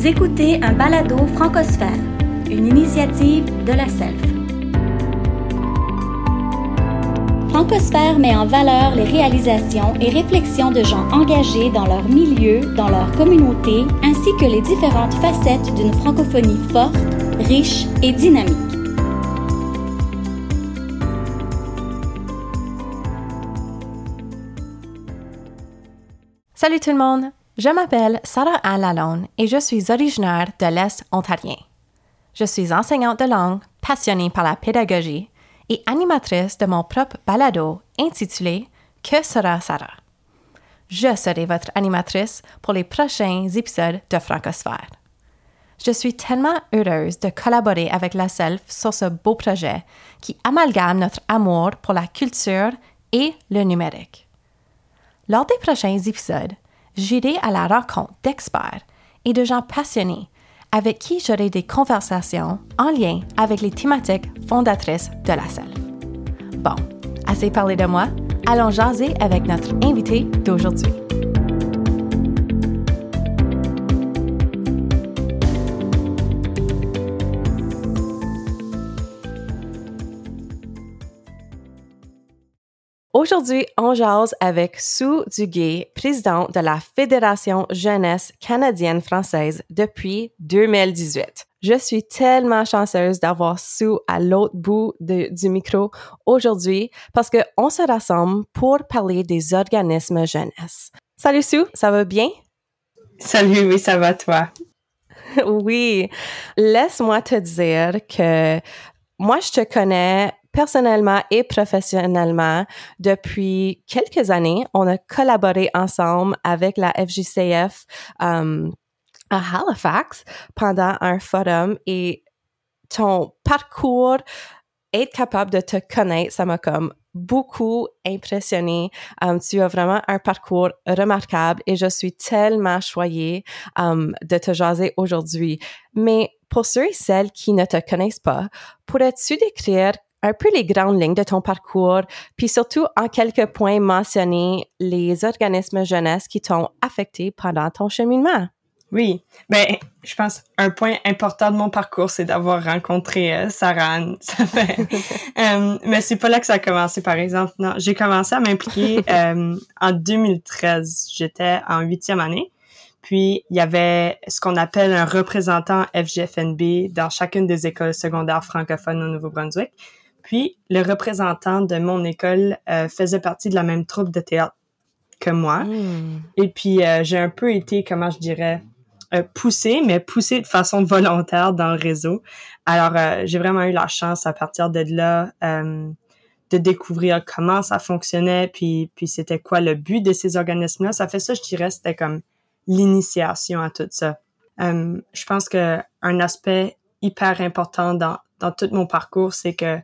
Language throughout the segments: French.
Vous écoutez un balado francosphère, une initiative de la SELF. Francosphère met en valeur les réalisations et réflexions de gens engagés dans leur milieu, dans leur communauté, ainsi que les différentes facettes d'une francophonie forte, riche et dynamique. Salut tout le monde! Je m'appelle Sarah Anne Lalonde et je suis originaire de l'Est ontarien. Je suis enseignante de langue, passionnée par la pédagogie et animatrice de mon propre balado intitulé Que sera Sarah? Je serai votre animatrice pour les prochains épisodes de Francosphère. Je suis tellement heureuse de collaborer avec la SELF sur ce beau projet qui amalgame notre amour pour la culture et le numérique. Lors des prochains épisodes, j'irai à la rencontre d'experts et de gens passionnés avec qui j'aurai des conversations en lien avec les thématiques fondatrices de la salle. Bon, assez parlé de moi, allons jaser avec notre invité d'aujourd'hui. Aujourd'hui, on jase avec Sue Duguay, présidente de la Fédération Jeunesse canadienne-française depuis 2018. Je suis tellement chanceuse d'avoir Sue à l'autre bout du micro aujourd'hui parce qu'on se rassemble pour parler des organismes jeunesse. Salut Sue, ça va bien? Salut, oui, ça va toi? oui. Laisse-moi te dire que moi, je te connais personnellement et professionnellement depuis quelques années. On a collaboré ensemble avec la FJCF um, à Halifax pendant un forum et ton parcours, être capable de te connaître, ça m'a comme beaucoup impressionné. Um, tu as vraiment un parcours remarquable et je suis tellement choyée um, de te jaser aujourd'hui. Mais pour ceux et celles qui ne te connaissent pas, pourrais-tu décrire un peu les grandes lignes de ton parcours, puis surtout en quelques points mentionner les organismes jeunesse qui t'ont affecté pendant ton cheminement. Oui, ben je pense un point important de mon parcours, c'est d'avoir rencontré euh, Sarah Ça fait, euh, mais c'est pas là que ça a commencé, par exemple. Non, j'ai commencé à m'impliquer euh, en 2013. J'étais en huitième année. Puis, il y avait ce qu'on appelle un représentant FGFNB dans chacune des écoles secondaires francophones au Nouveau-Brunswick. Puis, le représentant de mon école euh, faisait partie de la même troupe de théâtre que moi. Hmm. Et puis, euh, j'ai un peu été, comment je dirais, euh, poussée, mais poussée de façon volontaire dans le réseau. Alors, j'ai vraiment eu la chance à partir de là de découvrir comment ça fonctionnait, puis, puis c'était quoi le but de ces organismes-là. Ça fait ça, je dirais, c'était comme l'initiation à tout ça. je pense que un aspect hyper important dans, dans tout mon parcours, c'est que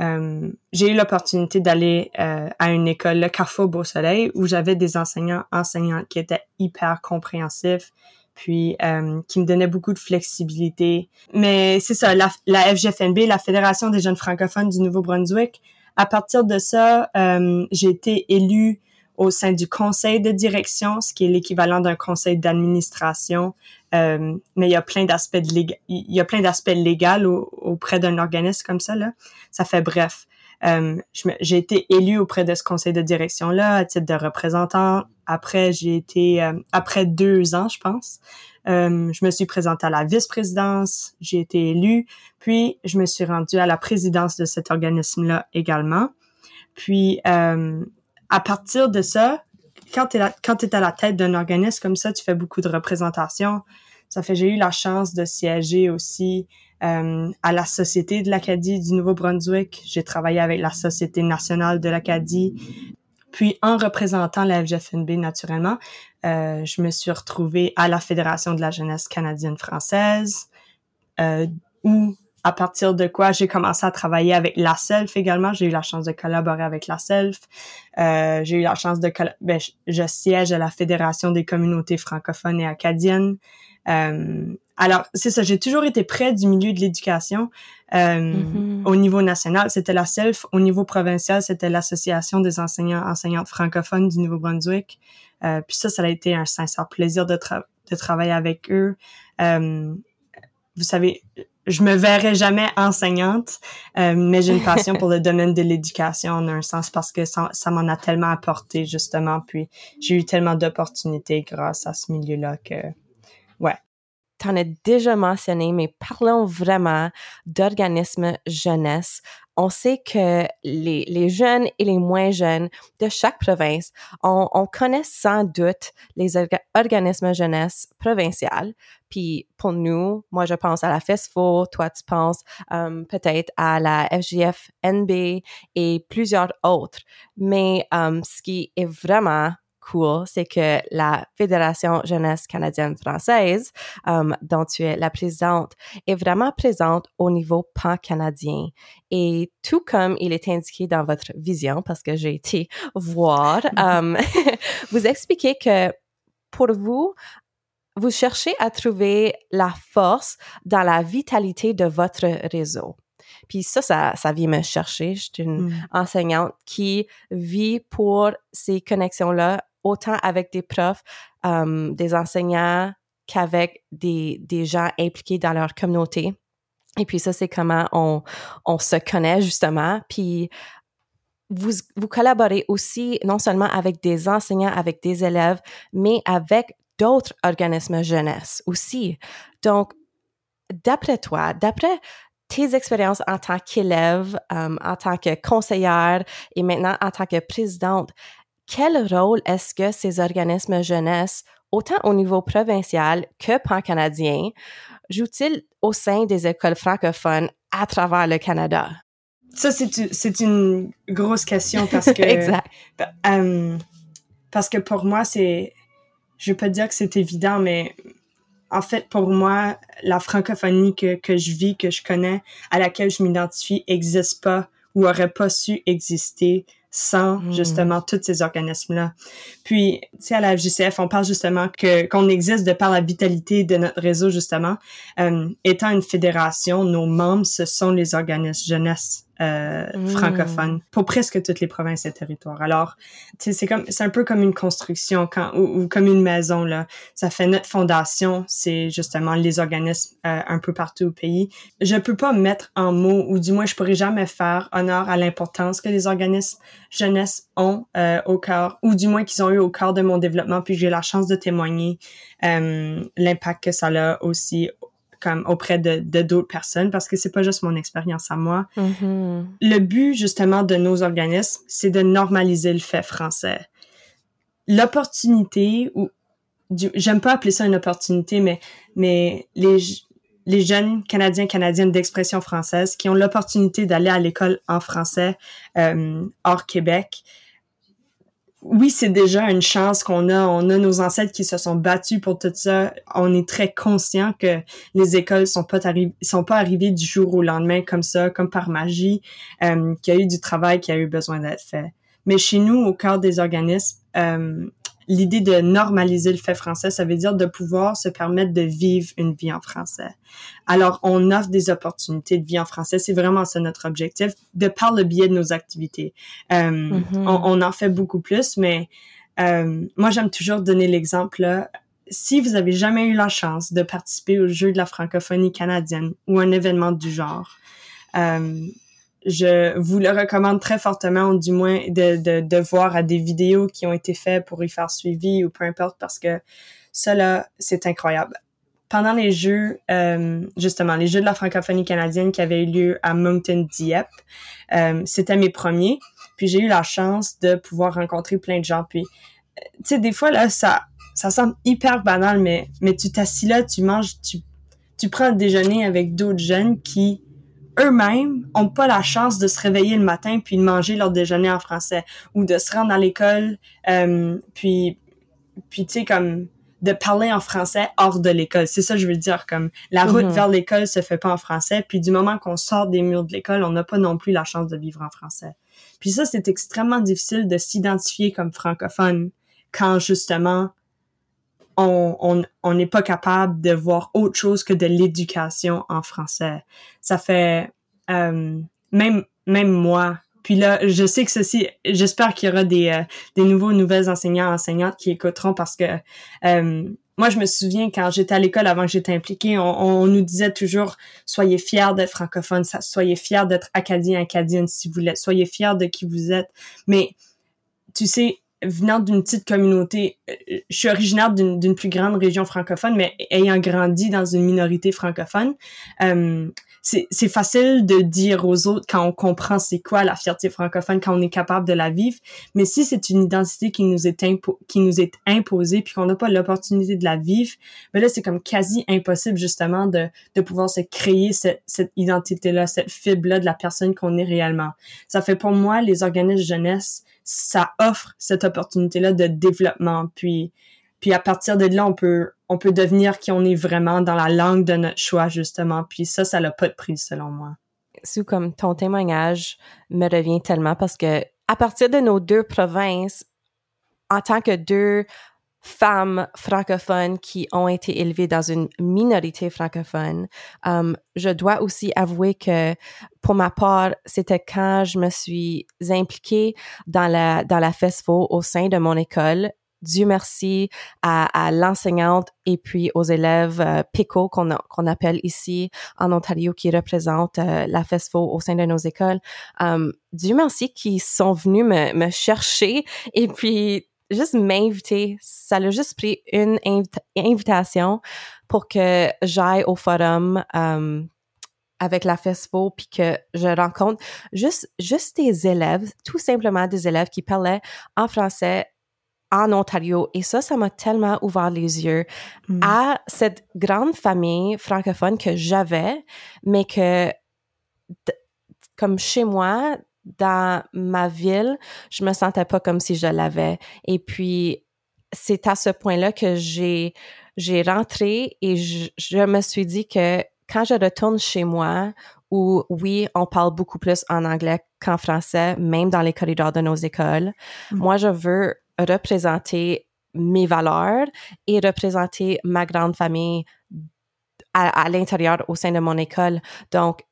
euh, j'ai eu l'opportunité d'aller euh, à une école, le Carrefour Beau Soleil, où j'avais des enseignants, enseignants qui étaient hyper compréhensifs, puis euh, qui me donnaient beaucoup de flexibilité. Mais c'est ça, la, la, FGFNB, la Fédération des jeunes francophones du Nouveau-Brunswick, à partir de ça, j'ai été élue au sein du conseil de direction, ce qui est l'équivalent d'un conseil d'administration. Euh, mais il y a plein d'aspects il y a plein d'aspects légaux auprès d'un organisme comme ça là. Ça fait bref. Euh, j'ai été élue auprès de ce conseil de direction là à titre de représentant. Après, j'ai été euh, après deux ans, je pense. Je me suis présentée à la vice-présidence, j'ai été élue, puis je me suis rendue à la présidence de cet organisme-là également. Puis à partir de ça, quand tu es, à la tête d'un organisme comme ça, tu fais beaucoup de représentations. Ça fait j'ai eu la chance de siéger aussi euh, à la Société de l'Acadie du Nouveau-Brunswick. J'ai travaillé avec la Société nationale de l'Acadie. Puis en représentant la FGFNB naturellement, euh, je me suis retrouvée à la Fédération de la jeunesse canadienne-française, euh, à partir de quoi j'ai commencé à travailler avec la Self également. J'ai eu la chance de collaborer avec la Self. Euh, j'ai eu la chance de ben, je, siège à la Fédération des communautés francophones et acadiennes. Euh, alors, c'est ça, j'ai toujours été près du milieu de l'éducation. Euh, mm-hmm. Au niveau national, c'était la SELF. Au niveau provincial, c'était l'Association des enseignants enseignantes francophones du Nouveau-Brunswick. Euh, puis ça, ça a été un sincère plaisir de, de travailler avec eux. Vous savez, je me verrai jamais enseignante, euh, mais j'ai une passion pour le domaine de l'éducation en un sens parce que ça, ça m'en a tellement apporté justement. Puis j'ai eu tellement d'opportunités grâce à ce milieu-là que, ouais. Tu en as déjà mentionné, mais parlons vraiment d'organismes jeunesse on sait que les, les, jeunes et les moins jeunes de chaque province, on, on connaît sans doute les organismes jeunesse provinciales. Puis pour nous, moi je pense à la FESFO, toi tu penses um, peut-être à la FGF-NB et plusieurs autres. Mais um, ce qui est vraiment cool, c'est que la Fédération jeunesse canadienne française, um, dont tu es la présidente, est vraiment présente au niveau pan-canadien. Et tout comme il est indiqué dans votre vision, parce que j'ai été voir, um, vous expliquez que pour vous, vous cherchez à trouver la force dans la vitalité de votre réseau. Puis ça, ça, ça vient me chercher. Je suis une mm. enseignante qui vit pour ces connexions-là autant avec des profs, euh, des enseignants qu'avec des, des gens impliqués dans leur communauté. Et puis ça, c'est comment on, on se connaît justement. Puis vous, vous collaborez aussi non seulement avec des enseignants, avec des élèves, mais avec d'autres organismes jeunesse aussi. Donc, d'après toi, d'après tes expériences en tant qu'élève, euh, en tant que conseillère et maintenant en tant que présidente, quel rôle est-ce que ces organismes jeunesse, autant au niveau provincial que pan-canadien, jouent-ils au sein des écoles francophones à travers le Canada? Ça, c'est une grosse question parce que... exact. Euh, parce que pour moi, c'est... Je pas dire que c'est évident, mais en fait, pour moi, la francophonie que, que je vis, que je connais, à laquelle je m'identifie, n'existe pas ou aurait pas su exister sans hmm. justement tous ces organismes-là. Puis, tu sais, à la FJCF, on parle justement que qu'on existe de par la vitalité de notre réseau, justement. Euh, étant une fédération, nos membres, ce sont les organismes jeunesse euh, mm. francophone pour presque toutes les provinces et territoires. Alors, c'est comme c'est un peu comme une construction quand ou, comme une maison là. Ça fait notre fondation, c'est justement les organismes euh, un peu partout au pays. Je peux pas mettre en mots ou du moins je pourrais jamais faire honneur à l'importance que les organismes jeunesse ont euh, au cœur ou du moins qu'ils ont eu au cœur de mon développement puis j'ai la chance de témoigner l'impact que ça a aussi comme auprès de d'autres personnes parce que c'est pas juste mon expérience à moi. Mm-hmm. Le but justement de nos organismes, c'est de normaliser le fait français. L'opportunité ou j'aime pas appeler ça une opportunité mais mais les les jeunes Canadiens Canadiennes d'expression française qui ont l'opportunité d'aller à l'école en français euh, hors Québec oui, c'est déjà une chance qu'on a. On a nos ancêtres qui se sont battus pour tout ça. On est très conscient que les écoles sont pas sont pas arrivées du jour au lendemain comme ça, comme par magie, euh, qu'il y a eu du travail qui a eu besoin d'être fait. Mais chez nous, au cœur des organismes, euh, l'idée de normaliser le fait français, ça veut dire de pouvoir se permettre de vivre une vie en français. Alors, on offre des opportunités de vie en français. C'est vraiment ça notre objectif, de par le biais de nos activités. Euh, mm-hmm. on, en fait beaucoup plus, mais euh, moi, j'aime toujours donner l'exemple Si vous avez jamais eu la chance de participer au jeu de la francophonie canadienne ou un événement du genre, euh, je vous le recommande très fortement, ou du moins de, voir à des vidéos qui ont été faites pour y faire suivi ou peu importe, parce que cela, c'est incroyable. Pendant les Jeux, euh, justement, les Jeux de la francophonie canadienne qui avaient eu lieu à Moncton Dieppe, euh, c'était mes premiers. Puis j'ai eu la chance de pouvoir rencontrer plein de gens. Puis, euh, tu sais, des fois, là, ça, ça semble hyper banal, mais, mais tu t'assis là, tu manges, tu, tu prends le déjeuner avec d'autres jeunes qui eux-mêmes ont pas la chance de se réveiller le matin puis de manger leur déjeuner en français ou de se rendre à l'école euh, puis puis tu sais comme de parler en français hors de l'école. C'est ça que je veux dire comme la route mhm. vers l'école se fait pas en français puis du moment qu'on sort des murs de l'école, on n'a pas non plus la chance de vivre en français. Puis ça c'est extrêmement difficile de s'identifier comme francophone quand justement on n'est pas capable de voir autre chose que de l'éducation en français. Ça fait euh, même même moi. Puis là, je sais que ceci, j'espère qu'il y aura des, euh, des nouveaux nouvelles enseignants enseignantes qui écouteront parce que euh, moi, je me souviens quand j'étais à l'école avant que j'étais impliquée, on, nous disait toujours soyez fiers d'être francophone, soyez fiers d'être acadien, acadienne si vous l'êtes, soyez fiers de qui vous êtes. Mais tu sais, venant d'une petite communauté, euh, je suis originaire d'une plus grande région francophone, mais ayant grandi dans une minorité francophone, euh, c'est facile de dire aux autres quand on comprend c'est quoi la fierté francophone, quand on est capable de la vivre. Mais si c'est une identité qui nous est qui nous est imposée puis qu'on n'a pas l'opportunité de la vivre, ben là c'est comme quasi impossible justement de, de pouvoir se créer cette, cette identité-là, cette fibre-là de la personne qu'on est réellement. Ça fait pour moi les organismes jeunesse, ça offre cette opportunité-là de développement. Puis puis à partir de là, on peut, on peut devenir qui on est vraiment dans la langue de notre choix, justement. Puis ça, ça n'a pas de prix, selon moi. Sous comme ton témoignage me revient tellement parce que à partir de nos deux provinces, en tant que deux femmes francophones qui ont été élevées dans une minorité francophone, um, je dois aussi avouer que pour ma part, c'était quand je me suis impliquée dans la dans la FESFO au sein de mon école Dieu merci à, l'enseignante et puis aux élèves euh, PICO qu'on qu'on appelle ici en Ontario qui représentent euh, la FESFO au sein de nos écoles. Um, Dieu merci qui sont venus me, me chercher et puis juste m'inviter. Ça a juste pris une invitation pour que j'aille au forum um, avec la FESFO puis que je rencontre juste juste des élèves, tout simplement des élèves qui parlaient en français en Ontario. Et ça, ça m'a tellement ouvert les yeux mm. à cette grande famille francophone que j'avais, mais que, comme chez moi, dans ma ville, je me sentais pas comme si je l'avais. Et puis, c'est à ce point-là que j'ai, j'ai rentré et je, je me suis dit que quand je retourne chez moi, où oui, on parle beaucoup plus en anglais qu'en français, même dans les corridors de nos écoles. Mm. Moi, je veux représenter mes valeurs et représenter ma grande famille à, l'intérieur au sein de mon école. Donc,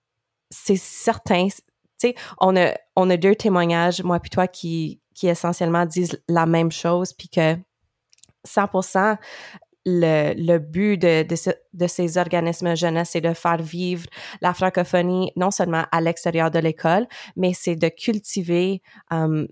c'est certain, tu on a, on a deux témoignages, moi puis toi, qui, qui essentiellement disent la même chose, puis que 100% le, le but de, de, ces organismes jeunesse, c'est de faire vivre la francophonie non seulement à l'extérieur de l'école, mais c'est de cultiver um,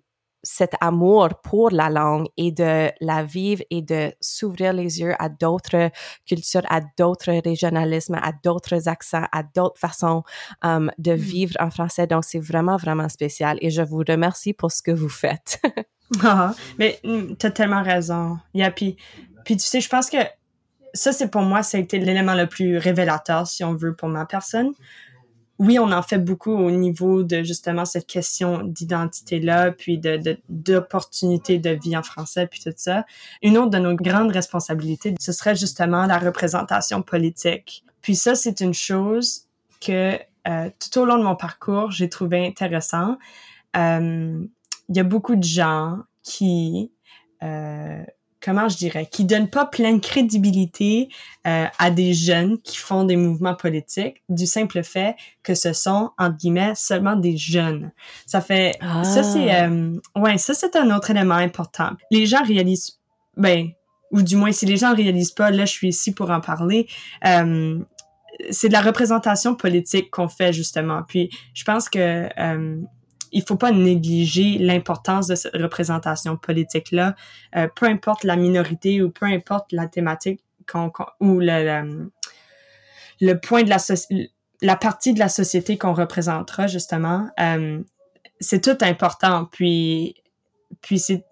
cet amour pour la langue et de la vivre et de s'ouvrir les yeux à d'autres cultures, à d'autres régionalismes, à d'autres accents, à d'autres façons um, de mm. vivre en français. Donc, c'est vraiment, vraiment spécial et je vous remercie pour ce que vous faites. ah, mais mm, tu as tellement raison. Yeah, puis, puis tu sais, je pense que ça, c'est pour moi, ça a été l'élément le plus révélateur, si on veut, pour ma personne oui, on en fait beaucoup au niveau de justement cette question d'identité-là, puis de d'opportunités de, vie en français, puis tout ça. Une autre de nos grandes responsabilités, ce serait justement la représentation politique. Puis ça, c'est une chose que euh, tout au long de mon parcours, j'ai trouvé intéressant. Euh, il y a beaucoup de gens qui euh, comment je dirais, qui donne pas pleine crédibilité euh, à des jeunes qui font des mouvements politiques du simple fait que ce sont entre guillemets seulement des jeunes. Ça fait ça c'est ah. euh, ouais ça c'est un autre élément important. Les gens réalisent ben ou du moins si les gens réalisent pas là je suis ici pour en parler. Euh, c'est de la représentation politique qu'on fait justement. Puis je pense que euh, il faut pas négliger l'importance de cette représentation politique-là, euh, peu importe la minorité ou peu importe la thématique ou le, le, point de la la partie de la société qu'on représentera justement. Euh, c'est tout important. Puis, puis c'est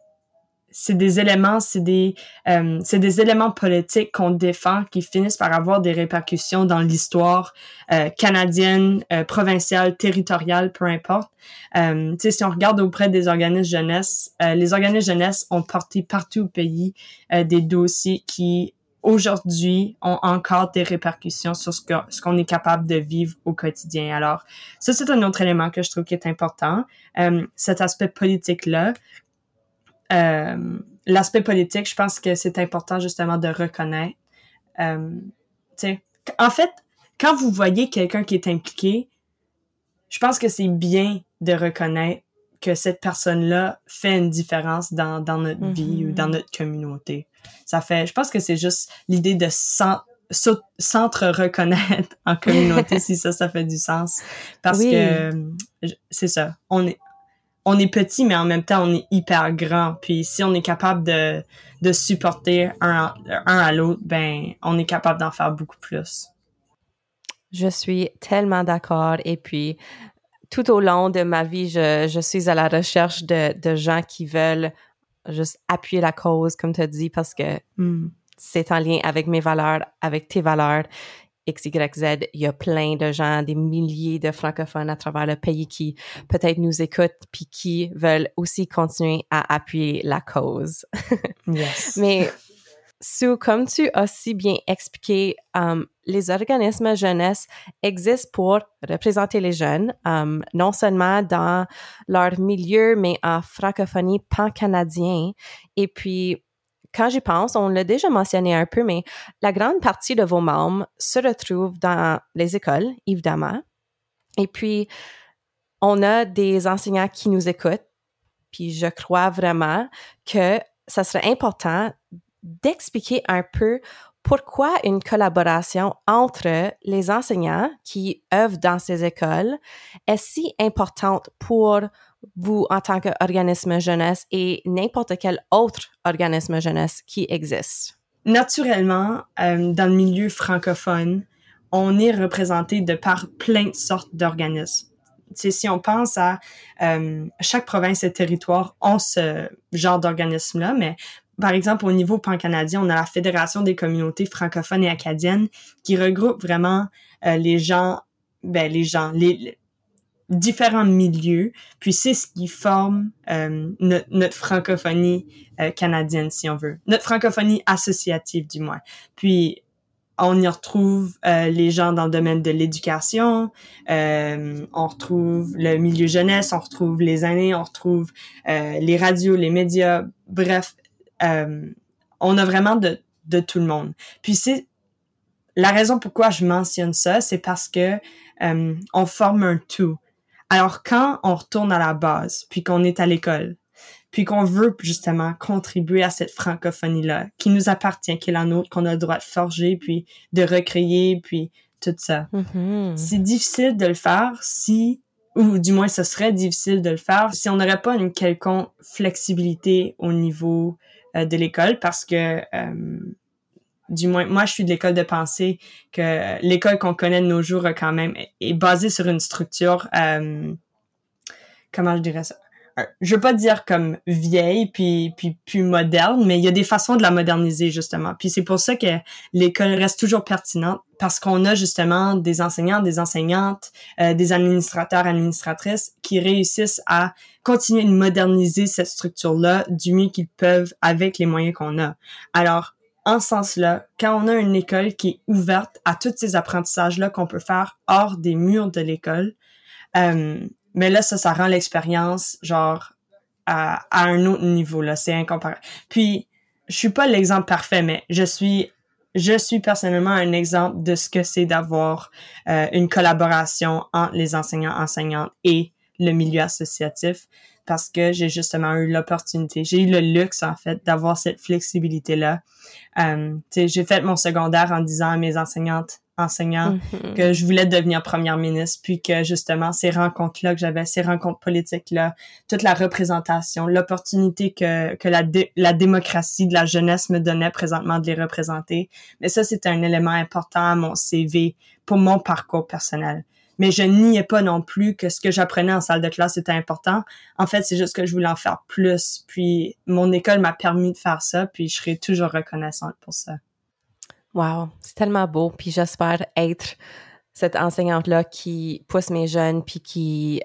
c'est des éléments, c'est des, euh, c'est des éléments politiques qu'on défend qui finissent par avoir des répercussions dans l'histoire euh, canadienne, euh, provinciale, territoriale, peu importe. Euh, si on regarde auprès des organismes jeunesse, euh, les organismes jeunesse ont porté partout au pays des dossiers qui aujourd'hui ont encore des répercussions sur ce ce qu'on est capable de vivre au quotidien. Alors, ça, c'est un autre élément que je trouve qui est important. cet aspect politique-là, euh, l'aspect politique, je pense que c'est important justement de reconnaître. Euh, en fait, quand vous voyez quelqu'un qui est impliqué, je pense que c'est bien de reconnaître que cette personne-là fait une différence dans, dans notre vie ou dans mm-hmm. notre communauté. Ça fait, je pense que c'est juste l'idée de s'entre-reconnaître en communauté, si ça, ça fait du sens. Parce que c'est ça. On est, on est petit, mais en même temps, on est hyper grand. Puis si on est capable de, de supporter un, un à l'autre, ben, on est capable d'en faire beaucoup plus. Je suis tellement d'accord. Et puis, tout au long de ma vie, je, je suis à la recherche de, de gens qui veulent juste appuyer la cause, comme tu as dit, parce que hmm. c'est en lien avec mes valeurs, avec tes valeurs. X, Y, Z, il y a plein de gens, des milliers de francophones à travers le pays qui peut-être nous écoutent puis qui veulent aussi continuer à appuyer la cause. yes. Mais Sue, comme tu as si bien expliqué, um, les organismes jeunesse existent pour représenter les jeunes, um, non seulement dans leur milieu, mais en francophonie pan-canadien. Et puis, quand j'y pense, on l'a déjà mentionné un peu, mais la grande partie de vos membres se retrouve dans les écoles, évidemment. Et puis, on a des enseignants qui nous écoutent. Puis je crois vraiment que ça serait important d'expliquer un peu pourquoi une collaboration entre les enseignants qui œuvrent dans ces écoles est si importante pour vous en tant qu'organisme jeunesse et n'importe quel autre organisme jeunesse qui existe? Naturellement, euh, dans le milieu francophone, on est représenté de par plein de sortes d'organismes. si on pense à euh, chaque province et territoire ont ce genre d'organisme-là, mais par exemple, au niveau pan-canadien, on a la Fédération des communautés francophones et acadiennes qui regroupe vraiment euh, les gens, ben, les gens, les, différents milieux, puis c'est ce qui forme euh, notre, francophonie euh, canadienne, si on veut. Notre francophonie associative, du moins. Puis, on y retrouve euh, les gens dans le domaine de l'éducation, on retrouve le milieu jeunesse, on retrouve les aînés, on retrouve les radios, les médias, bref, on a vraiment de, de tout le monde. Puis c'est la raison pourquoi je mentionne ça, c'est parce que on forme un tout. Alors quand on retourne à la base, puis qu'on est à l'école, puis qu'on veut justement contribuer à cette francophonie-là, qui nous appartient, qui est la nôtre, qu'on a le droit de forger, puis de recréer, puis tout ça. Mm-hmm. C'est difficile de le faire si, ou du moins ce serait difficile de le faire si on n'aurait pas une quelconque flexibilité au niveau euh, de l'école, parce que euh, du moins, moi, je suis de l'école de pensée que l'école qu'on connaît de nos jours quand même est basée sur une structure, euh, comment je dirais ça? Je veux pas dire comme vieille puis puis plus moderne, mais il y a des façons de la moderniser justement. Puis c'est pour ça que l'école reste toujours pertinente parce qu'on a justement des enseignants, des enseignantes, euh, des administrateurs, administratrices qui réussissent à continuer de moderniser cette structure-là du mieux qu'ils peuvent avec les moyens qu'on a. Alors, en ce sens-là, quand on a une école qui est ouverte à tous ces apprentissages-là qu'on peut faire hors des murs de l'école, euh, mais là, ça, ça rend l'expérience, genre, à, à, un autre niveau, là. C'est incomparable. Puis, je suis pas l'exemple parfait, mais je suis, je suis personnellement un exemple de ce que c'est d'avoir euh, une collaboration entre les enseignants, enseignantes et le milieu associatif parce que j'ai justement eu l'opportunité, j'ai eu le luxe en fait d'avoir cette flexibilité là. Euh, j'ai fait mon secondaire en disant à mes enseignantes, enseignants mm-hmm. que je voulais devenir première ministre, puis que justement ces rencontres-là que j'avais, ces rencontres politiques-là, toute la représentation, l'opportunité que, que la, la démocratie de la jeunesse me donnait présentement de les représenter. Mais ça, c'était un élément important à mon CV pour mon parcours personnel mais je niais pas non plus que ce que j'apprenais en salle de classe était important. En fait, c'est juste que je voulais en faire plus. Puis mon école m'a permis de faire ça, puis je serai toujours reconnaissante pour ça. Wow, c'est tellement beau. Puis j'espère être cette enseignante-là qui pousse mes jeunes, puis qui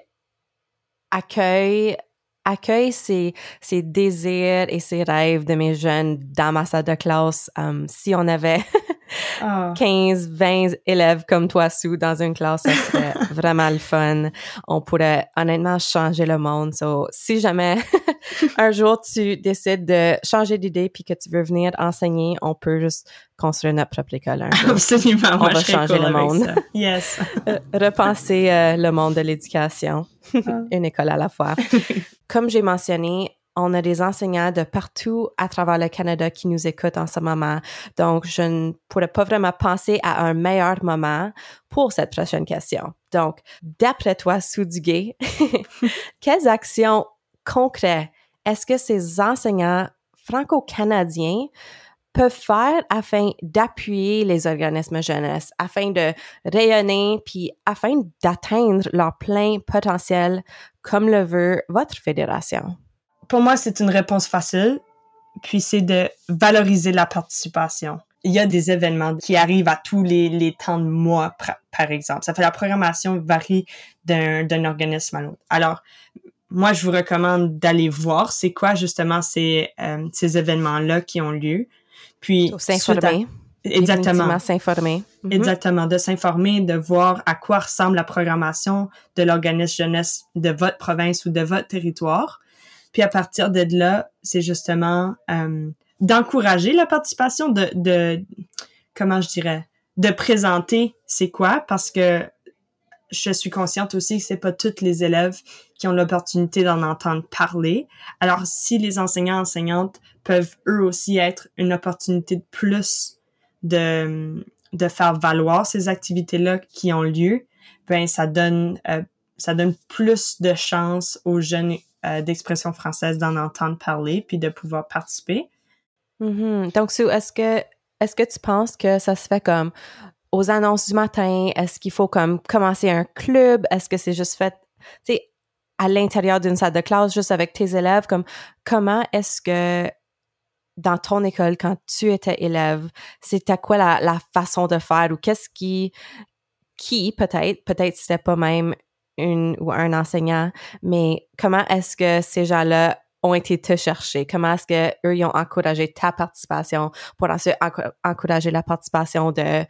accueille accueille ses, ses désirs et ses rêves de mes jeunes dans ma salle de classe. Um, si on avait 15, 20 élèves comme toi, Sue, dans une classe, ça serait vraiment le fun. On pourrait honnêtement changer le monde. So, si jamais un jour tu décides de changer d'idée puis que tu veux venir enseigner, on peut juste construire notre propre école. Absolument. On va changer le monde. Yes. Euh, repenser euh, le monde de l'éducation. Ah. une école à la fois. Comme j'ai mentionné, on a des enseignants de partout à travers le Canada qui nous écoutent en ce moment. Donc, je ne pourrais pas vraiment penser à un meilleur moment pour cette prochaine question. Donc, d'après toi, Soudiguet, quelles actions concrètes est-ce que ces enseignants franco-canadiens peuvent faire afin d'appuyer les organismes jeunesse, afin de rayonner, puis afin d'atteindre leur plein potentiel comme le veut votre fédération? Pour moi, c'est une réponse facile, puis c'est de valoriser la participation. Il y a des événements qui arrivent à tous les, les temps de mois, par exemple. Ça fait la programmation varie d'un organisme à l'autre. Alors, moi, je vous recommande d'aller voir c'est quoi justement ces, euh, ces événements-là qui ont lieu. Puis s'informer. Exactement. S'informer. Mhm. Exactement. De s'informer, de voir à quoi ressemble la programmation de l'organisme jeunesse de votre province ou de votre territoire. Puis à partir de là, c'est justement euh, d'encourager la participation, de, de, comment je dirais, de présenter c'est quoi, parce que je suis consciente aussi que c'est pas tous les élèves qui ont l'opportunité d'en entendre parler. Alors, si les enseignants enseignantes peuvent eux aussi être une opportunité de plus de, de faire valoir ces activités-là qui ont lieu, ben ça donne euh, ça donne plus de chances aux jeunes euh, d'expression française d'en entendre parler puis de pouvoir participer. Mm-hmm. Donc, est-ce que est-ce que tu penses que ça se fait comme aux annonces du matin? Est-ce qu'il faut comme commencer un club? Est-ce que c'est juste fait, tu sais, à l'intérieur d'une salle de classe, juste avec tes élèves? Comme, comment est-ce que dans ton école, quand tu étais élève, c'était quoi la, la, façon de faire ou qu'est-ce qui, qui peut-être, peut-être c'était pas même une ou un enseignant, mais comment est-ce que ces gens-là ont été te chercher? Comment est-ce que eux ils ont encouragé ta participation pour ensuite encourager la participation de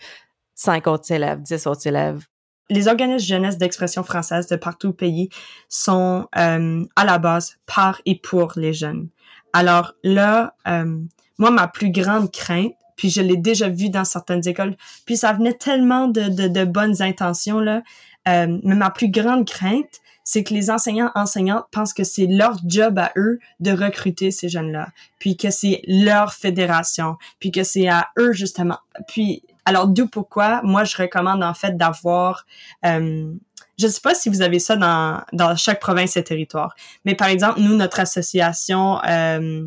cinq autres élèves, dix autres élèves? Les organismes jeunesse d'expression française de partout au pays sont euh, à la base par et pour les jeunes. Alors là, euh, moi, ma plus grande crainte, puis je l'ai déjà vu dans certaines écoles, puis ça venait tellement de, de, de bonnes intentions, là, euh, mais ma plus grande crainte, c'est que les enseignants enseignantes pensent que c'est leur job à eux de recruter ces jeunes-là, puis que c'est leur fédération, puis que c'est à eux justement. Puis alors, d'où pourquoi, moi, je recommande en fait d'avoir... Euh, je ne sais pas si vous avez ça dans, dans chaque province et territoire, mais par exemple, nous, notre association, euh,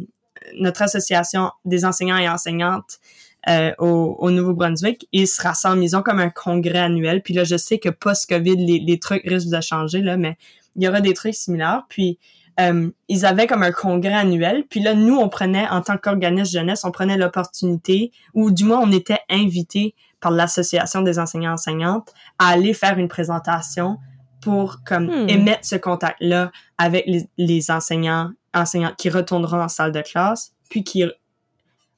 notre association des enseignants et enseignantes euh, au, au Nouveau-Brunswick, ils se rassemblent, ils ont comme un congrès annuel. Puis là, je sais que post-COVID, les, les trucs risquent de changer, là, mais il y aura des trucs similaires. Puis euh, ils avaient comme un congrès annuel. Puis là, nous, on prenait, en tant qu'organisme jeunesse, on prenait l'opportunité, ou du moins, on était invités par l'Association des enseignants-enseignantes à aller faire une présentation pour comme hmm. émettre ce contact-là avec les, les enseignants, enseignantes qui retourneront en salle de classe, puis qui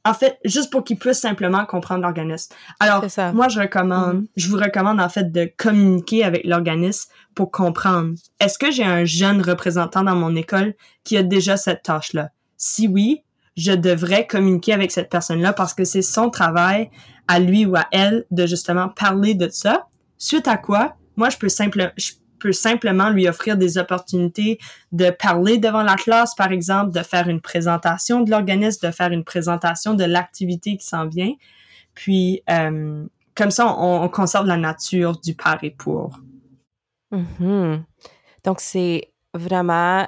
en fait, juste pour qu'ils puissent simplement comprendre l'organisme. Alors, moi, je recommande, mm-hmm. je vous recommande en fait de communiquer avec l'organisme pour comprendre. Est-ce que j'ai un jeune représentant dans mon école qui a déjà cette tâche-là? Si oui, je devrais communiquer avec cette personne-là parce que c'est son travail à lui ou à elle de justement parler de ça. Suite à quoi, moi, je peux simplement, peut simplement lui offrir des opportunités de parler devant la classe, par exemple, de faire une présentation de l'organisme, de faire une présentation de l'activité qui s'en vient. Puis, euh, comme ça, on, conserve la nature du par et pour. Mm-hmm. Donc, c'est vraiment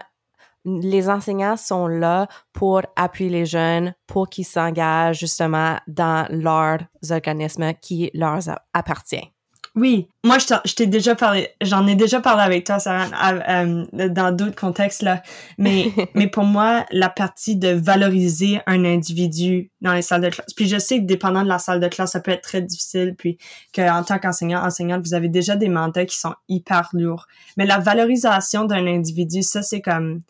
les enseignants sont là pour appuyer les jeunes, pour qu'ils s'engagent justement dans leurs organismes qui leur appartient. Oui, moi je t'ai déjà parlé, j'en ai déjà parlé avec toi, Sarah, euh, dans d'autres contextes là. Mais mais pour moi, la partie de valoriser un individu dans les salles de classe. Puis je sais que dépendant de la salle de classe, ça peut être très difficile. Puis qu'en tant qu'enseignant, enseignante, vous avez déjà des mandats qui sont hyper lourds. Mais la valorisation d'un individu, ça c'est comme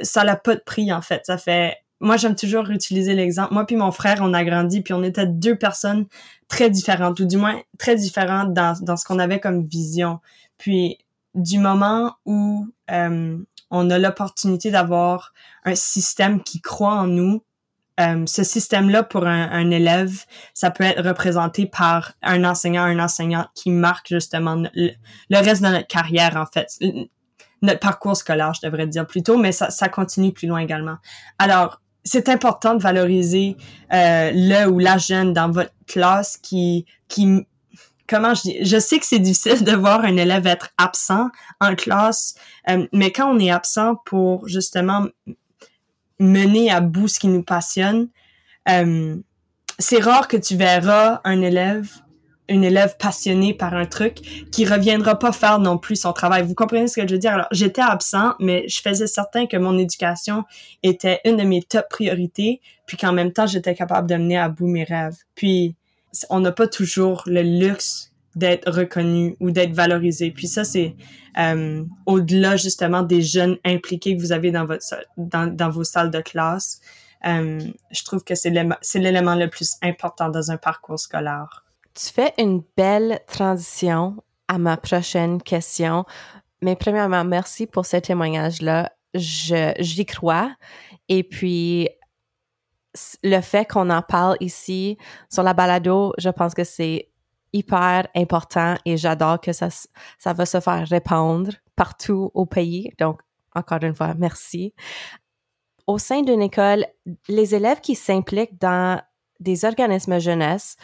ça n'a pas de prix en fait. Ça fait moi, j'aime toujours utiliser l'exemple. Moi puis mon frère, on a grandi, puis on était deux personnes très différentes, ou du moins très différentes dans, dans ce qu'on avait comme vision. Puis, du moment où euh, on a l'opportunité d'avoir un système qui croit en nous, euh, ce système-là pour un, un, élève, ça peut être représenté par un enseignant, un enseignant qui marque justement le, reste de notre carrière en fait, notre parcours scolaire, je devrais dire plutôt, mais ça, ça continue plus loin également. Alors, c'est important de valoriser euh, le ou la jeune dans votre classe qui qui comment je dis je sais que c'est difficile de voir un élève être absent en classe euh, mais quand on est absent pour justement mener à bout ce qui nous passionne. Euh, c'est rare que tu verras un élève, une élève passionnée par un truc qui reviendra pas faire non plus son travail. Vous comprenez ce que je veux dire? Alors, j'étais absent, mais je faisais certain que mon éducation était une de mes top priorités, puis qu'en même temps, j'étais capable de mener à bout mes rêves. Puis, on n'a pas toujours le luxe d'être reconnu ou d'être valorisé. Puis ça, c'est euh, au-delà justement des jeunes impliqués que vous avez dans votre dans, dans vos salles de classe. Euh, je trouve que c'est l'élément le plus important dans un parcours scolaire. Tu fais une belle transition à ma prochaine question. Mais premièrement, merci pour ce témoignage-là. J'y crois. Et puis, le fait qu'on en parle ici sur la balado, je pense que c'est hyper important et j'adore que ça, ça va se faire répandre partout au pays. Donc, encore une fois, merci. Au sein d'une école, les élèves qui s'impliquent dans des organismes jeunesse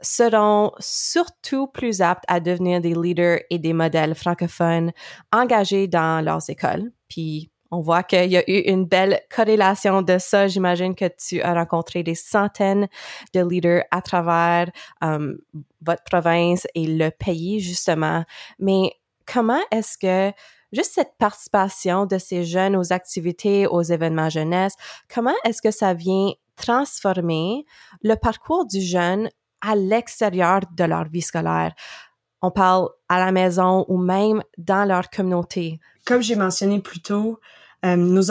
seront surtout plus aptes à devenir des leaders et des modèles francophones engagés dans leurs écoles. Puis on voit qu'il y a eu une belle corrélation de ça. J'imagine que tu as rencontré des centaines de leaders à travers um, votre province et le pays, justement. Mais comment est-ce que juste cette participation de ces jeunes aux activités, aux événements jeunesse, comment est-ce que ça vient transformer le parcours du jeune à l'extérieur de leur vie scolaire? On parle à la maison ou même dans leur communauté. Comme j'ai mentionné plus tôt, euh, nos,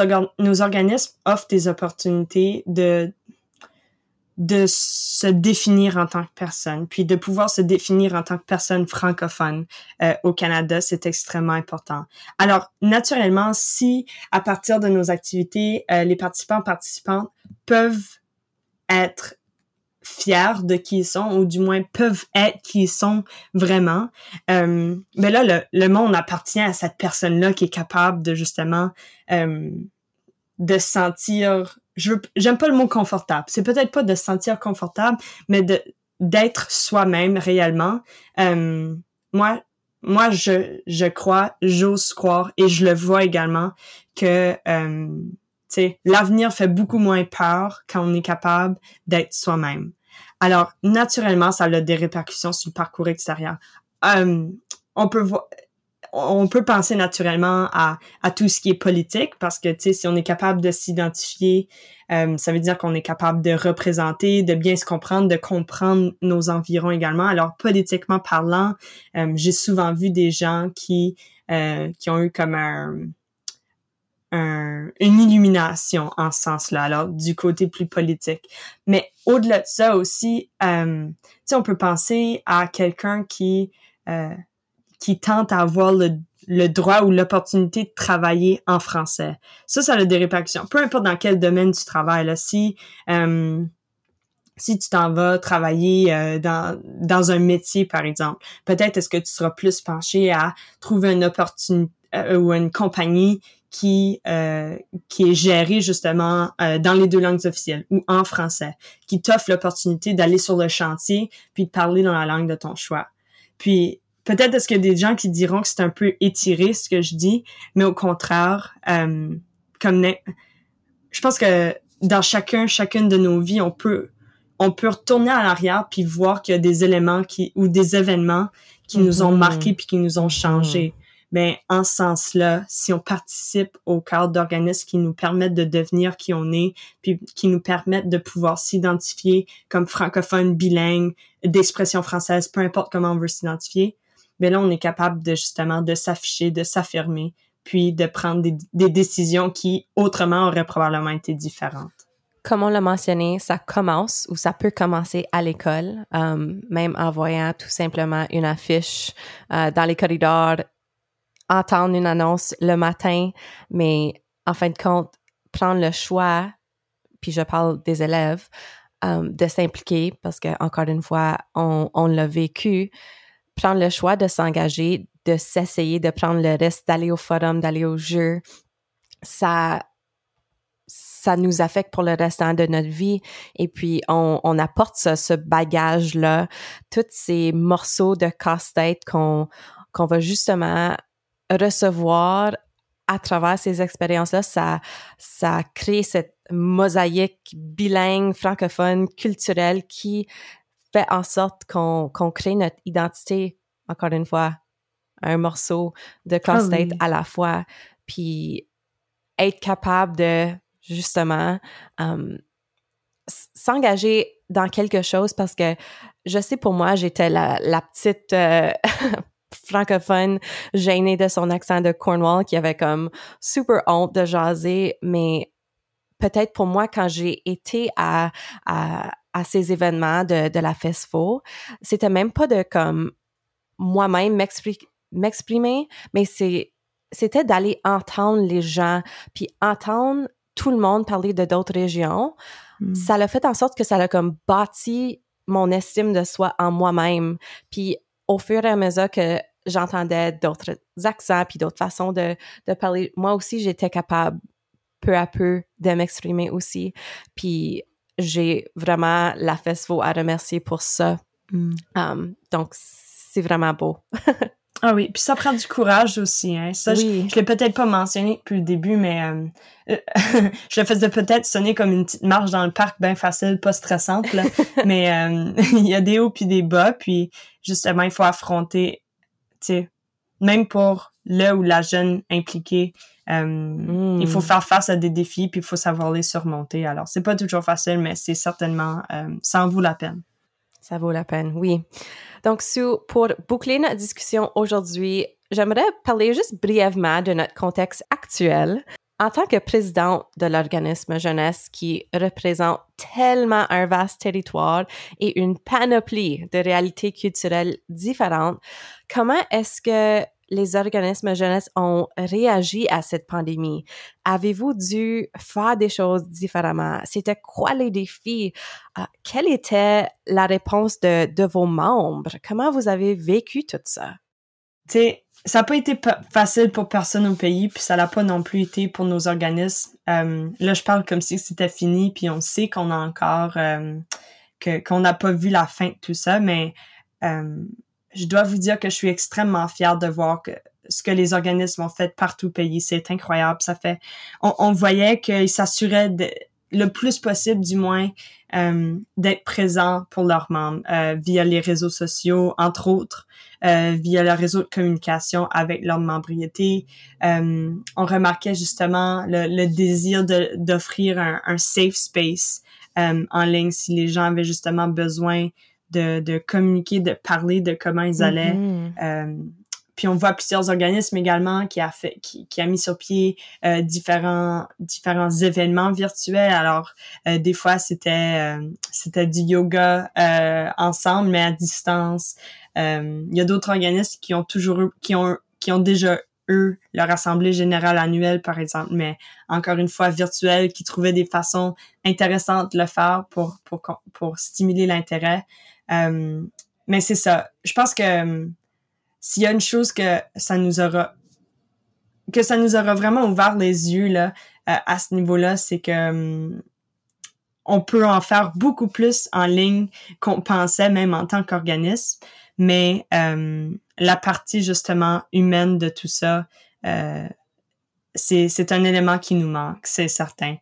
organismes offrent des opportunités de de se définir en tant que personne, puis de pouvoir se définir en tant que personne francophone euh, au Canada, c'est extrêmement important. Alors, naturellement, si à partir de nos activités, euh, les participants participantes peuvent être fiers de qui ils sont ou du moins peuvent être qui ils sont vraiment. Euh, mais là, le, le, monde appartient à cette personne-là qui est capable de justement euh, de se sentir. Je j'aime pas le mot confortable. C'est peut-être pas de se sentir confortable, mais de d'être soi-même réellement. Euh, moi, moi, je je crois, j'ose croire et je le vois également que euh, l'avenir fait beaucoup moins peur quand on est capable d'être soi-même. Alors, naturellement, ça a des répercussions sur le parcours extérieur. Euh, on peut on peut penser naturellement à, tout ce qui est politique parce que, si on est capable de s'identifier, euh, ça veut dire qu'on est capable de représenter, de bien se comprendre, de comprendre nos environs également. Alors, politiquement parlant, euh, j'ai souvent vu des gens qui ont eu comme un une illumination en ce sens-là, alors du côté plus politique. Mais au-delà de ça aussi, euh, on peut penser à quelqu'un qui euh, qui tente à avoir le, le droit ou l'opportunité de travailler en français. Ça, ça a des répercussions. Peu importe dans quel domaine tu travailles. Si euh, si tu t'en vas travailler euh, dans, dans un métier, par exemple, peut-être est-ce que tu seras plus penché à trouver une opportunité ou une compagnie qui euh, qui est gérée justement euh, dans les deux langues officielles ou en français, qui t'offre l'opportunité d'aller sur le chantier puis de parler dans la langue de ton choix. Puis peut-être est-ce qu'il y a des gens qui diront que c'est un peu étiré ce que je dis, mais au contraire, euh, comme je pense que dans chacun chacune de nos vies, on peut on peut retourner à l'arrière puis voir qu'il y a des éléments qui ou des événements qui nous ont mm-hmm. marqués puis qui nous ont changés. Mm-hmm mais en ce sens-là, si on participe au cadre d'organismes qui nous permettent de devenir qui on est, puis qui nous permettent de pouvoir s'identifier comme francophone, bilingue, d'expression française, peu importe comment on veut s'identifier, mais là, on est capable de justement de s'afficher, de s'affirmer, puis de prendre des, des, décisions qui autrement auraient probablement été différentes. comme on l'a mentionné, ça commence ou ça peut commencer à l'école, euh, même en voyant tout simplement une affiche euh, dans les corridors, entendre une annonce le matin, mais en fin de compte, prendre le choix, puis je parle des élèves, euh, de s'impliquer parce que encore une fois, on, on l'a vécu, prendre le choix de s'engager, de s'essayer, de prendre le reste, d'aller au forum, d'aller au jeu, ça ça nous affecte pour le restant de notre vie. Et puis, on, on apporte ce, ce bagage-là, tous ces morceaux de casse-tête qu'on qu'on va justement recevoir à travers ces expériences-là, ça, ça crée cette mosaïque bilingue, francophone, culturelle qui fait en sorte qu'on qu'on crée notre identité, encore une fois, un morceau de casse-tête à la fois, puis être capable de, justement, um, s'engager dans quelque chose parce que je sais pour moi, j'étais la, la petite euh, francophone gênée de son accent de Cornwall qui avait comme super honte de jaser, mais peut-être pour moi, quand j'ai été à, à, à ces événements de, de la FESFO, c'était même pas de comme moi-même m'exprimer, mais c'est c'était d'aller entendre les gens, puis entendre tout le monde parler de d'autres régions. Mm. Ça l'a fait en sorte que ça a comme bâti mon estime de soi en moi-même. Puis au fur et à mesure que j'entendais d'autres accents puis d'autres façons de, de parler, moi aussi j'étais capable peu à peu de m'exprimer aussi. Puis j'ai vraiment la FESFO à remercier pour ça. Mm. Um, donc c'est vraiment beau. Ah oui, puis ça prend du courage aussi. Hein. Ça, je, je l'ai peut-être pas mentionné depuis le début, mais euh, je le faisais peut-être sonner comme une petite marche dans le parc, bien facile, pas stressante. Là. mais euh, il y a des hauts puis des bas, puis justement, il faut affronter, tu sais, même pour le ou la jeune impliquée, euh, il faut hmm. faire face à des défis, puis il faut savoir les surmonter. Alors, c'est pas toujours facile, mais c'est certainement, ça en vaut la peine. Ça vaut la peine, oui. Donc, Sue, pour boucler notre discussion aujourd'hui, j'aimerais parler juste brièvement de notre contexte actuel. En tant que présidente de l'organisme jeunesse qui représente tellement un vaste territoire et une panoplie de réalités culturelles différentes, comment est-ce que les organismes jeunesse ont réagi à cette pandémie? Avez-vous dû faire des choses différemment? C'était quoi les défis? Euh, quelle était la réponse de, de vos membres? Comment vous avez vécu tout ça? Ça n'a pas été facile pour personne au pays, puis ça l'a pas non plus été pour nos organismes. Euh, là, je parle comme si c'était fini, puis on sait qu'on a encore euh, que qu'on n'a pas vu la fin de tout ça, mais euh, je dois vous dire que je suis extrêmement fière de voir que ce que les organismes ont fait partout au pays. C'est incroyable. Ça fait, on, on voyait qu'ils s'assuraient le plus possible, du moins, euh, d'être présents pour leurs membres euh, via les réseaux sociaux, entre autres, via le réseau de communication avec leur membriété. Euh, on remarquait justement le, le désir d'offrir un, un, safe space euh, en ligne si les gens avaient justement besoin de, de communiquer, de parler de comment ils allaient. Mm-hmm. Euh, puis on voit plusieurs organismes également qui a fait, qui, qui a mis sur pied euh, différents différents événements virtuels. Alors euh, des fois c'était c'était du yoga ensemble mais à distance. Il y a d'autres organismes qui ont toujours qui ont qui ont déjà eux leur assemblée générale annuelle par exemple, mais encore une fois virtuelle, qui trouvaient des façons intéressantes de le faire pour pour pour stimuler l'intérêt. Euh, mais c'est ça. Je pense que euh, s'il y a une chose que ça nous aura que ça nous aura vraiment ouvert les yeux là euh, à ce niveau-là, c'est que on peut en faire beaucoup plus en ligne qu'on pensait même en tant qu'organisme, mais la partie justement humaine de tout ça, c'est c'est un élément qui nous manque, c'est certain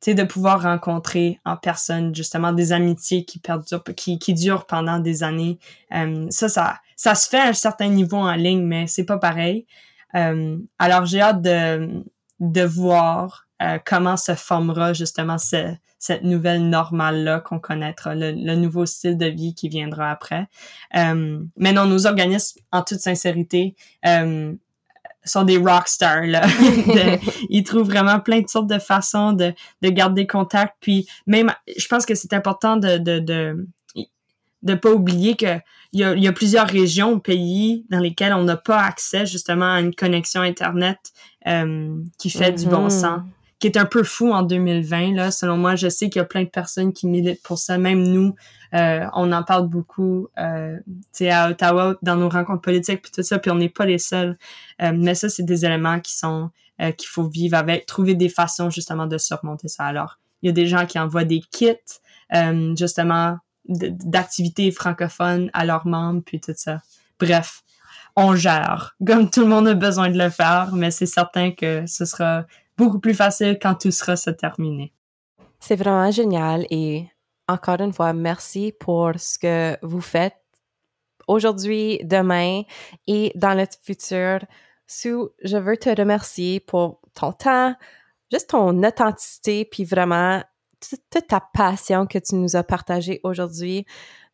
tu sais, de pouvoir rencontrer en personne justement des amitiés qui perdurent, qui, qui durent pendant des années. Euh, ça, ça, ça se fait à un certain niveau en ligne, mais c'est pas pareil. Euh, alors j'ai hâte de, de voir euh, comment se formera justement cette nouvelle normale-là qu'on connaîtra, le, le, nouveau style de vie qui viendra après. mais non, nos organismes, en toute sincérité, sont des rockstars là. ils trouvent vraiment plein de sortes de façons de, de garder contact. Puis même, je pense que c'est important de, de, de de pas oublier que il y a, y a, plusieurs régions ou pays dans lesquels on n'a pas accès justement à une connexion internet euh, qui fait du bon mm-hmm. sens qui est un peu fou en 2020 là. Selon moi je sais qu'il y a plein de personnes qui militent pour ça. Même nous euh, on en parle beaucoup euh, à Ottawa dans nos rencontres politiques puis tout ça puis on n'est pas les seuls. Euh, mais ça c'est des éléments qui sont euh, qu'il faut vivre avec trouver des façons justement de surmonter ça. Alors il y a des gens qui envoient des kits euh, justement d'activités francophones à leurs membres puis tout ça bref on gère comme tout le monde a besoin de le faire mais c'est certain que ce sera beaucoup plus facile quand tout sera terminé. C'est vraiment génial et encore une fois, merci pour ce que vous faites aujourd'hui, demain et dans le futur. Sue, je veux te remercier pour ton temps, juste ton authenticité, puis vraiment toute ta passion que tu nous as partagée aujourd'hui.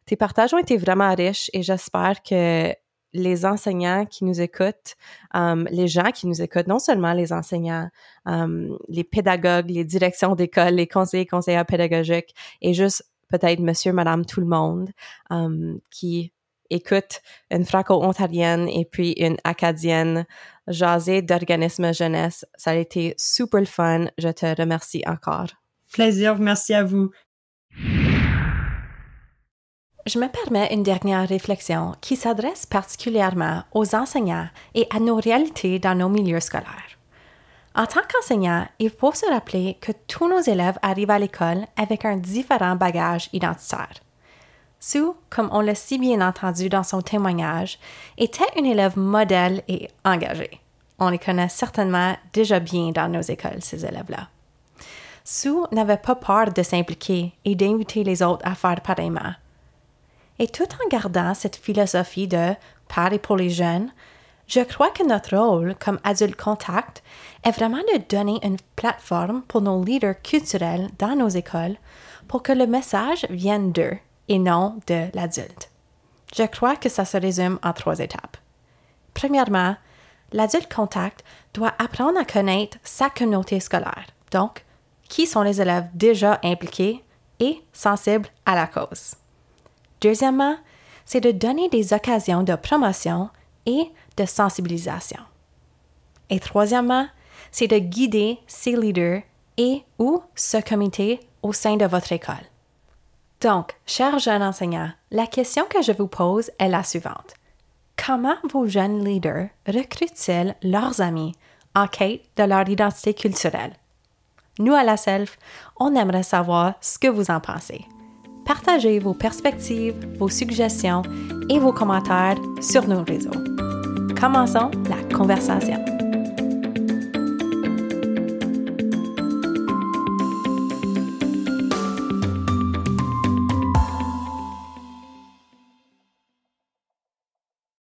Tes partages ont été vraiment riches et j'espère que les enseignants qui nous écoutent, um, les gens qui nous écoutent, non seulement les enseignants, um, les pédagogues, les directions d'école, les conseillers, conseillères pédagogiques, et juste peut-être monsieur, madame, tout le monde um, qui écoute une franco-ontarienne et puis une acadienne jaser d'organisme jeunesse. Ça a été super fun. Je te remercie encore. Plaisir. Merci à vous. Je me permets une dernière réflexion qui s'adresse particulièrement aux enseignants et à nos réalités dans nos milieux scolaires. En tant qu'enseignant, il faut se rappeler que tous nos élèves arrivent à l'école avec un différent bagage identitaire. Sue, comme on l'a si bien entendu dans son témoignage, était une élève modèle et engagée. On les connaît certainement déjà bien dans nos écoles, ces élèves-là. Sue n'avait pas peur de s'impliquer et d'inviter les autres à faire pareillement et tout en gardant cette philosophie de parler pour les jeunes, je crois que notre rôle comme adulte contact est vraiment de donner une plateforme pour nos leaders culturels dans nos écoles pour que le message vienne d'eux et non de l'adulte. Je crois que ça se résume en trois étapes. Premièrement, l'adulte contact doit apprendre à connaître sa communauté scolaire, donc qui sont les élèves déjà impliqués et sensibles à la cause. Deuxièmement, c'est de donner des occasions de promotion et de sensibilisation. Et troisièmement, c'est de guider ces leaders et ou ce comité au sein de votre école. Donc, chers jeunes enseignants, la question que je vous pose est la suivante. Comment vos jeunes leaders recrutent-ils leurs amis en quête de leur identité culturelle? Nous, à la SELF, on aimerait savoir ce que vous en pensez. Partagez vos perspectives, vos suggestions et vos commentaires sur nos réseaux. Commençons la conversation.